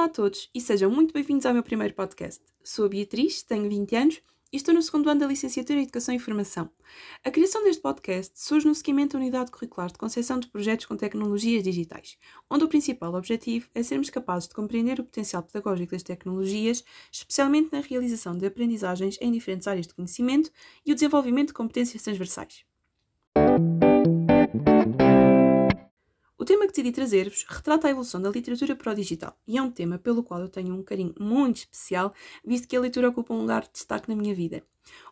Olá a todos e sejam muito bem-vindos ao meu primeiro podcast. Sou a Beatriz, tenho 20 anos e estou no segundo ano da licenciatura em Educação e Informação. A criação deste podcast surge no seguimento da Unidade Curricular de Concepção de Projetos com Tecnologias Digitais, onde o principal objetivo é sermos capazes de compreender o potencial pedagógico das tecnologias, especialmente na realização de aprendizagens em diferentes áreas de conhecimento e o desenvolvimento de competências transversais. Tema que decidi trazer-vos retrata a evolução da literatura para o digital e é um tema pelo qual eu tenho um carinho muito especial, visto que a leitura ocupa um lugar de destaque na minha vida.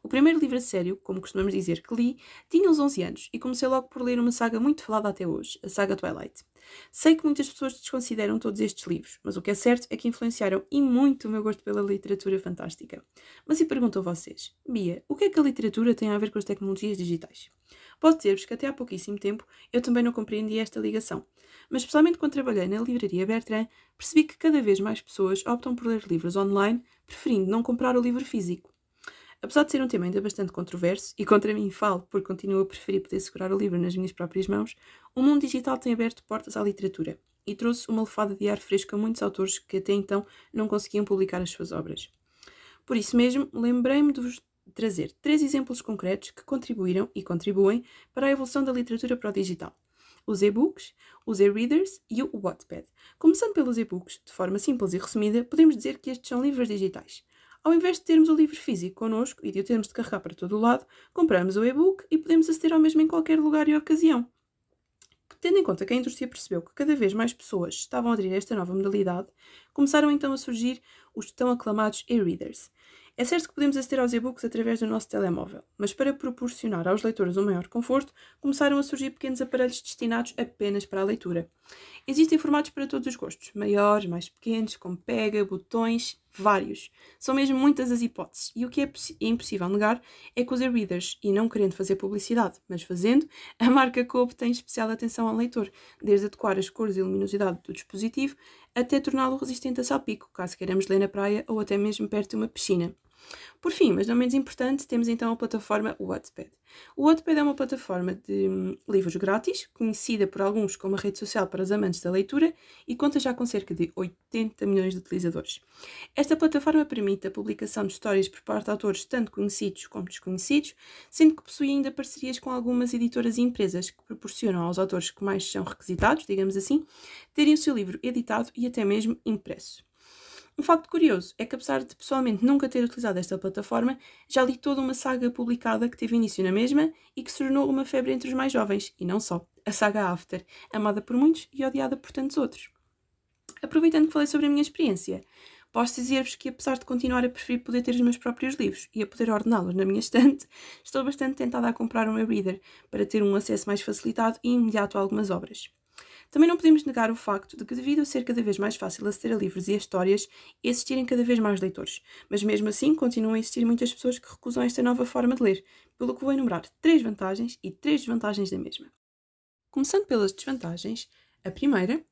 O primeiro livro a sério, como costumamos dizer que li, tinha uns 11 anos e comecei logo por ler uma saga muito falada até hoje, a saga Twilight. Sei que muitas pessoas desconsideram todos estes livros, mas o que é certo é que influenciaram e muito o meu gosto pela literatura fantástica. Mas e pergunto a vocês, Bia, o que é que a literatura tem a ver com as tecnologias digitais? Posso dizer-vos que até há pouquíssimo tempo eu também não compreendi esta ligação, mas especialmente quando trabalhei na livraria Bertrand, percebi que cada vez mais pessoas optam por ler livros online, preferindo não comprar o livro físico. Apesar de ser um tema ainda bastante controverso, e contra mim falo porque continuo a preferir poder segurar o livro nas minhas próprias mãos, o mundo digital tem aberto portas à literatura e trouxe uma lefada de ar fresco a muitos autores que até então não conseguiam publicar as suas obras. Por isso mesmo, lembrei-me de vos trazer três exemplos concretos que contribuíram e contribuem para a evolução da literatura para o digital. Os e-books, os e-readers e o Wattpad. Começando pelos e-books, de forma simples e resumida, podemos dizer que estes são livros digitais. Ao invés de termos o livro físico connosco e de o termos de carregar para todo o lado, compramos o e-book e podemos aceder ao mesmo em qualquer lugar e ocasião. Tendo em conta que a indústria percebeu que cada vez mais pessoas estavam a aderir a esta nova modalidade, começaram então a surgir os tão aclamados e-readers. É certo que podemos aceder aos e-books através do nosso telemóvel, mas para proporcionar aos leitores um maior conforto, começaram a surgir pequenos aparelhos destinados apenas para a leitura. Existem formatos para todos os gostos, maiores, mais pequenos, com pega, botões, vários. São mesmo muitas as hipóteses, e o que é, é impossível negar é que os e-readers, e não querendo fazer publicidade, mas fazendo, a marca Cope tem especial atenção ao leitor, desde adequar as cores e luminosidade do dispositivo até torná-lo resistente a salpico, caso queiramos ler na praia ou até mesmo perto de uma piscina. Por fim, mas não menos importante, temos então a plataforma Wattpad. O Wattpad é uma plataforma de hum, livros grátis, conhecida por alguns como a rede social para os amantes da leitura e conta já com cerca de 80 milhões de utilizadores. Esta plataforma permite a publicação de histórias por parte de autores tanto conhecidos como desconhecidos, sendo que possui ainda parcerias com algumas editoras e empresas que proporcionam aos autores que mais são requisitados, digamos assim, terem o seu livro editado e até mesmo impresso. Um facto curioso é que, apesar de pessoalmente nunca ter utilizado esta plataforma, já li toda uma saga publicada que teve início na mesma e que se tornou uma febre entre os mais jovens, e não só, a saga After, amada por muitos e odiada por tantos outros. Aproveitando que falei sobre a minha experiência, posso dizer-vos que, apesar de continuar a preferir poder ter os meus próprios livros e a poder ordená-los na minha estante, estou bastante tentada a comprar um e-reader para ter um acesso mais facilitado e imediato a algumas obras. Também não podemos negar o facto de que, devido a ser cada vez mais fácil aceder a livros e a histórias, existirem cada vez mais leitores. Mas mesmo assim, continuam a existir muitas pessoas que recusam esta nova forma de ler, pelo que vou enumerar três vantagens e três desvantagens da mesma. Começando pelas desvantagens, a primeira.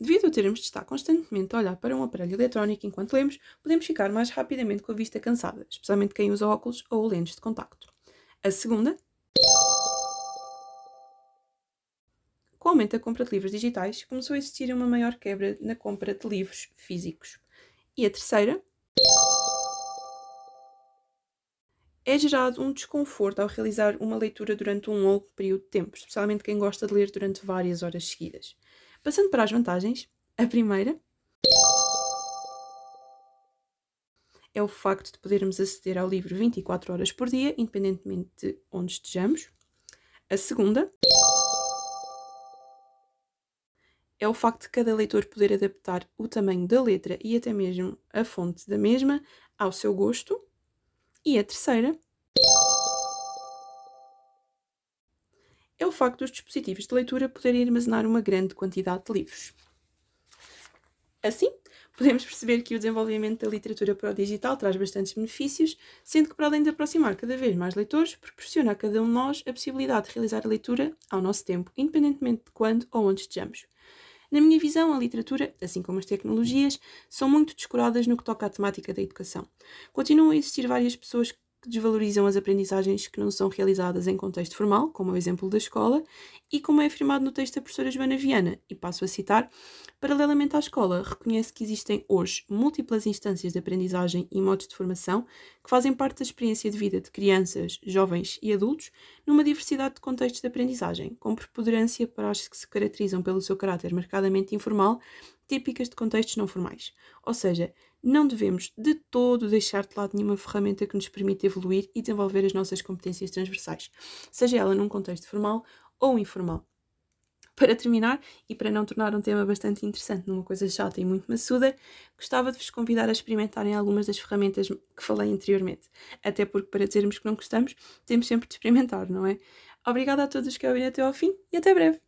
Devido a termos de estar constantemente a olhar para um aparelho eletrónico enquanto lemos, podemos ficar mais rapidamente com a vista cansada, especialmente quem usa óculos ou lentes de contacto. A segunda Com o aumento da compra de livros digitais, começou a existir uma maior quebra na compra de livros físicos. E a terceira é gerado um desconforto ao realizar uma leitura durante um longo período de tempo, especialmente quem gosta de ler durante várias horas seguidas. Passando para as vantagens, a primeira é o facto de podermos aceder ao livro 24 horas por dia, independentemente de onde estejamos. A segunda é o facto de cada leitor poder adaptar o tamanho da letra e até mesmo a fonte da mesma ao seu gosto. E a terceira é o facto dos dispositivos de leitura poderem armazenar uma grande quantidade de livros. Assim, podemos perceber que o desenvolvimento da literatura para o digital traz bastantes benefícios, sendo que, para além de aproximar cada vez mais leitores, proporciona a cada um de nós a possibilidade de realizar a leitura ao nosso tempo, independentemente de quando ou onde estejamos. Na minha visão, a literatura, assim como as tecnologias, são muito descuradas no que toca à temática da educação. Continuam a existir várias pessoas que desvalorizam as aprendizagens que não são realizadas em contexto formal, como é o exemplo da escola, e como é afirmado no texto da professora Joana Viana, e passo a citar, paralelamente à escola, reconhece que existem hoje múltiplas instâncias de aprendizagem e modos de formação que fazem parte da experiência de vida de crianças, jovens e adultos numa diversidade de contextos de aprendizagem, com preponderância para as que se caracterizam pelo seu caráter marcadamente informal, típicas de contextos não formais. Ou seja, não devemos de todo deixar de lado nenhuma ferramenta que nos permita evoluir e desenvolver as nossas competências transversais, seja ela num contexto formal ou informal. Para terminar, e para não tornar um tema bastante interessante numa coisa chata e muito maçuda, gostava de vos convidar a experimentarem algumas das ferramentas que falei anteriormente. Até porque, para dizermos que não gostamos, temos sempre de experimentar, não é? Obrigada a todos que ouviram até ao fim e até breve!